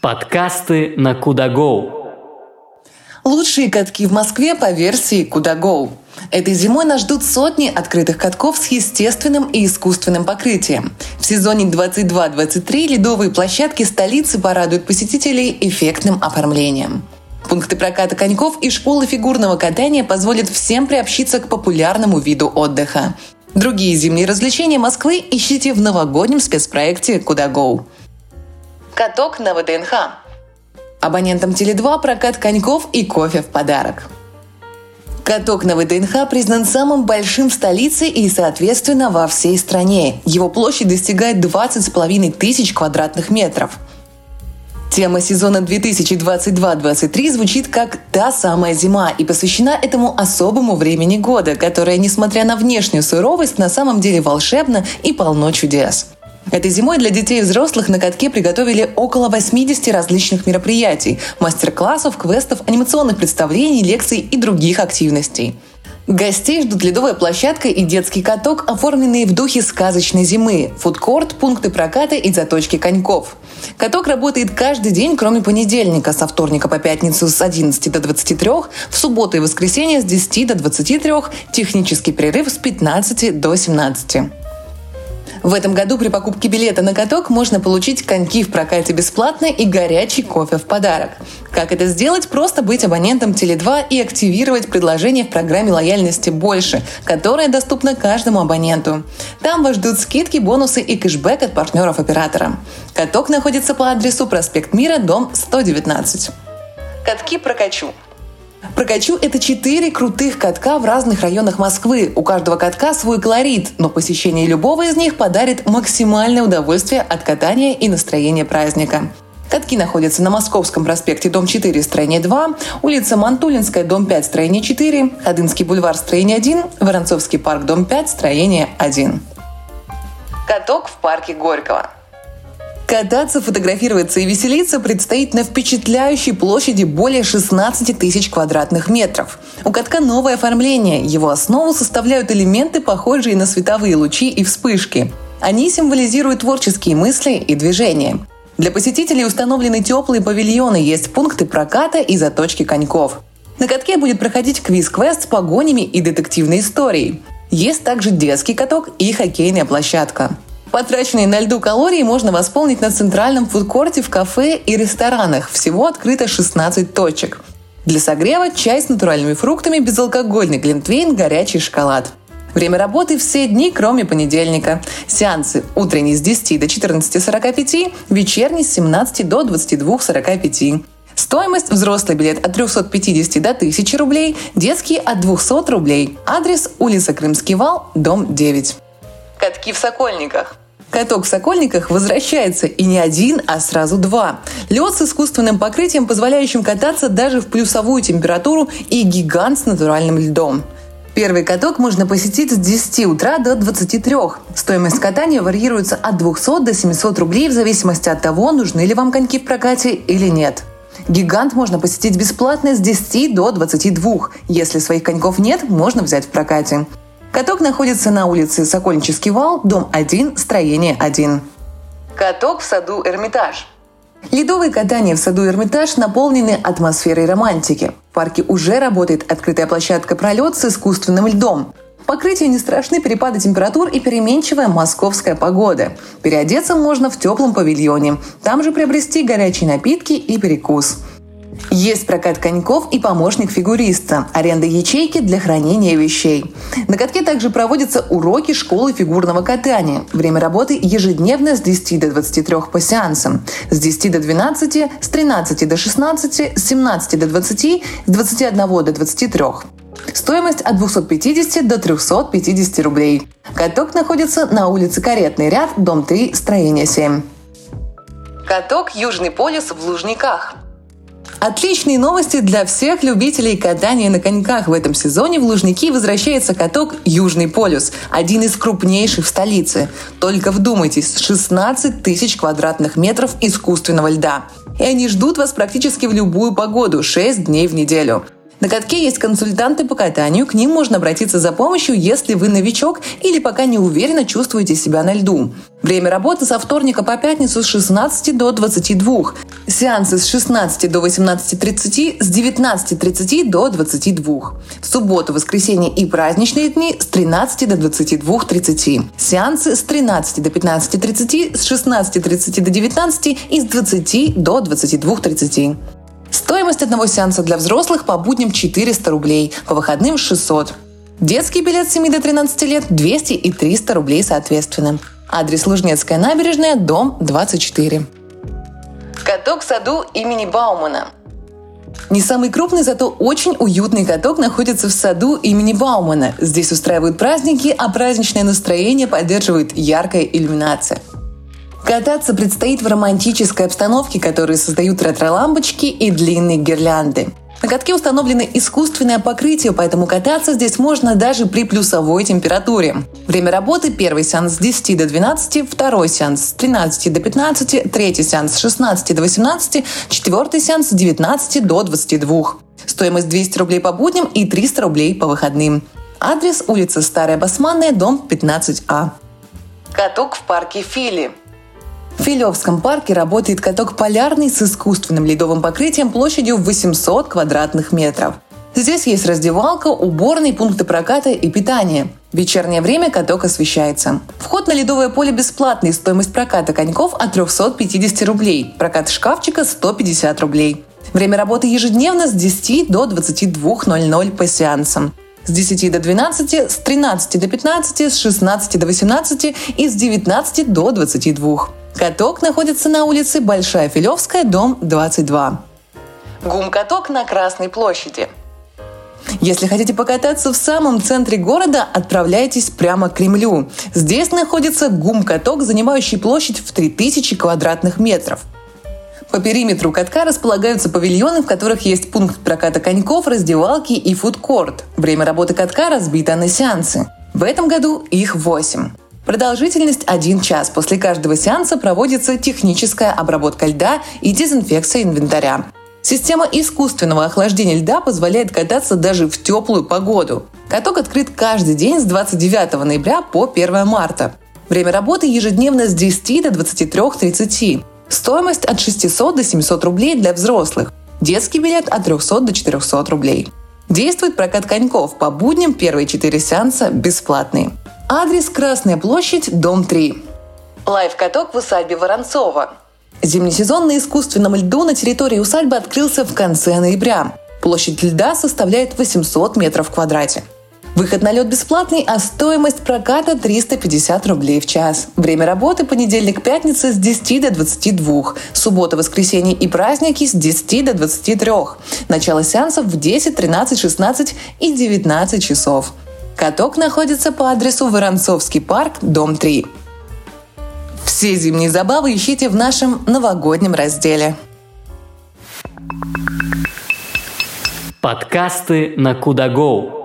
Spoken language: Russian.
Подкасты на Кудагоу. Лучшие катки в Москве по версии Кудагоу. Этой зимой нас ждут сотни открытых катков с естественным и искусственным покрытием. В сезоне 22-23 ледовые площадки столицы порадуют посетителей эффектным оформлением. Пункты проката коньков и школы фигурного катания позволят всем приобщиться к популярному виду отдыха. Другие зимние развлечения Москвы ищите в новогоднем спецпроекте «Куда Каток на ВДНХ. Абонентам Теле2 прокат коньков и кофе в подарок. Каток на ВДНХ признан самым большим в столице и, соответственно, во всей стране. Его площадь достигает 20,5 тысяч квадратных метров. Тема сезона 2022-2023 звучит как «Та самая зима» и посвящена этому особому времени года, которое, несмотря на внешнюю суровость, на самом деле волшебно и полно чудес. Этой зимой для детей и взрослых на катке приготовили около 80 различных мероприятий, мастер-классов, квестов, анимационных представлений, лекций и других активностей. Гостей ждут ледовая площадка и детский каток, оформленные в духе сказочной зимы, фудкорт, пункты проката и заточки коньков. Каток работает каждый день, кроме понедельника, со вторника по пятницу с 11 до 23, в субботу и воскресенье с 10 до 23, технический перерыв с 15 до 17. В этом году при покупке билета на каток можно получить коньки в прокате бесплатно и горячий кофе в подарок. Как это сделать? Просто быть абонентом Теле2 и активировать предложение в программе лояльности «Больше», которая доступна каждому абоненту. Там вас ждут скидки, бонусы и кэшбэк от партнеров оператора. Каток находится по адресу проспект Мира, дом 119. Катки прокачу. Прокачу – это четыре крутых катка в разных районах Москвы. У каждого катка свой колорит, но посещение любого из них подарит максимальное удовольствие от катания и настроения праздника. Катки находятся на Московском проспекте, дом 4, строение 2, улица Мантулинская, дом 5, строение 4, Ходынский бульвар, строение 1, Воронцовский парк, дом 5, строение 1. Каток в парке Горького. Кататься, фотографироваться и веселиться предстоит на впечатляющей площади более 16 тысяч квадратных метров. У катка новое оформление. Его основу составляют элементы, похожие на световые лучи и вспышки. Они символизируют творческие мысли и движения. Для посетителей установлены теплые павильоны, есть пункты проката и заточки коньков. На катке будет проходить квиз-квест с погонями и детективной историей. Есть также детский каток и хоккейная площадка. Потраченные на льду калории можно восполнить на центральном фудкорте в кафе и ресторанах. Всего открыто 16 точек. Для согрева чай с натуральными фруктами, безалкогольный глинтвейн, горячий шоколад. Время работы все дни, кроме понедельника. Сеансы утренний с 10 до 14.45, вечерний с 17 до 22.45. Стоимость взрослый билет от 350 до 1000 рублей, детский от 200 рублей. Адрес улица Крымский вал, дом 9. Катки в Сокольниках. Каток в Сокольниках возвращается и не один, а сразу два. Лед с искусственным покрытием, позволяющим кататься даже в плюсовую температуру и гигант с натуральным льдом. Первый каток можно посетить с 10 утра до 23. Стоимость катания варьируется от 200 до 700 рублей в зависимости от того, нужны ли вам коньки в прокате или нет. Гигант можно посетить бесплатно с 10 до 22. Если своих коньков нет, можно взять в прокате. Каток находится на улице Сокольнический вал, дом 1, строение 1. Каток в саду Эрмитаж. Ледовые катания в саду Эрмитаж наполнены атмосферой романтики. В парке уже работает открытая площадка «Пролет» с искусственным льдом. Покрытию не страшны перепады температур и переменчивая московская погода. Переодеться можно в теплом павильоне. Там же приобрести горячие напитки и перекус. Есть прокат коньков и помощник фигуриста, аренда ячейки для хранения вещей. На катке также проводятся уроки школы фигурного катания. Время работы ежедневно с 10 до 23 по сеансам, с 10 до 12, с 13 до 16, с 17 до 20, с 21 до 23. Стоимость от 250 до 350 рублей. Каток находится на улице Каретный ряд, дом 3, строение 7. Каток «Южный полюс» в Лужниках. Отличные новости для всех любителей катания на коньках. В этом сезоне в Лужники возвращается каток «Южный полюс», один из крупнейших в столице. Только вдумайтесь, 16 тысяч квадратных метров искусственного льда. И они ждут вас практически в любую погоду, 6 дней в неделю. На катке есть консультанты по катанию, к ним можно обратиться за помощью, если вы новичок или пока не уверенно чувствуете себя на льду. Время работы со вторника по пятницу с 16 до 22. Сеансы с 16 до 18.30, с 19.30 до 22. В субботу, воскресенье и праздничные дни с 13 до 22.30. Сеансы с 13 до 15.30, с 16.30 до 19 и с 20 до 22.30. Стоимость одного сеанса для взрослых по будням 400 рублей, по выходным 600. Детский билет с 7 до 13 лет 200 и 300 рублей соответственно. Адрес Лужнецкая набережная, дом 24. Каток в саду имени Баумана. Не самый крупный, зато очень уютный каток находится в саду имени Баумана. Здесь устраивают праздники, а праздничное настроение поддерживает яркая иллюминация. Кататься предстоит в романтической обстановке, которую создают ретро-лампочки и длинные гирлянды. На катке установлено искусственное покрытие, поэтому кататься здесь можно даже при плюсовой температуре. Время работы – первый сеанс с 10 до 12, второй сеанс с 13 до 15, третий сеанс с 16 до 18, четвертый сеанс с 19 до 22. Стоимость 200 рублей по будням и 300 рублей по выходным. Адрес – улица Старая Басманная, дом 15А. Каток в парке Фили – в Филевском парке работает каток полярный с искусственным ледовым покрытием площадью 800 квадратных метров. Здесь есть раздевалка, уборный, пункты проката и питания. В вечернее время каток освещается. Вход на ледовое поле бесплатный, стоимость проката коньков от 350 рублей, прокат шкафчика 150 рублей. Время работы ежедневно с 10 до 22.00 по сеансам. С 10 до 12, с 13 до 15, с 16 до 18 и с 19 до 22. Каток находится на улице Большая Филевская, дом 22. Гум-каток на Красной площади. Если хотите покататься в самом центре города, отправляйтесь прямо к Кремлю. Здесь находится гум-каток, занимающий площадь в 3000 квадратных метров. По периметру катка располагаются павильоны, в которых есть пункт проката коньков, раздевалки и фудкорт. Время работы катка разбито на сеансы. В этом году их 8. Продолжительность 1 час. После каждого сеанса проводится техническая обработка льда и дезинфекция инвентаря. Система искусственного охлаждения льда позволяет кататься даже в теплую погоду. Каток открыт каждый день с 29 ноября по 1 марта. Время работы ежедневно с 10 до 23.30. Стоимость от 600 до 700 рублей для взрослых. Детский билет от 300 до 400 рублей. Действует прокат коньков. По будням первые 4 сеанса бесплатные. Адрес Красная площадь, дом 3. Лайв-каток в усадьбе Воронцова. Зимний сезон на искусственном льду на территории усадьбы открылся в конце ноября. Площадь льда составляет 800 метров в квадрате. Выход на лед бесплатный, а стоимость проката 350 рублей в час. Время работы понедельник-пятница с 10 до 22. Суббота, воскресенье и праздники с 10 до 23. Начало сеансов в 10, 13, 16 и 19 часов. Каток находится по адресу Воронцовский парк, дом 3. Все зимние забавы ищите в нашем новогоднем разделе. Подкасты на Кудагоу.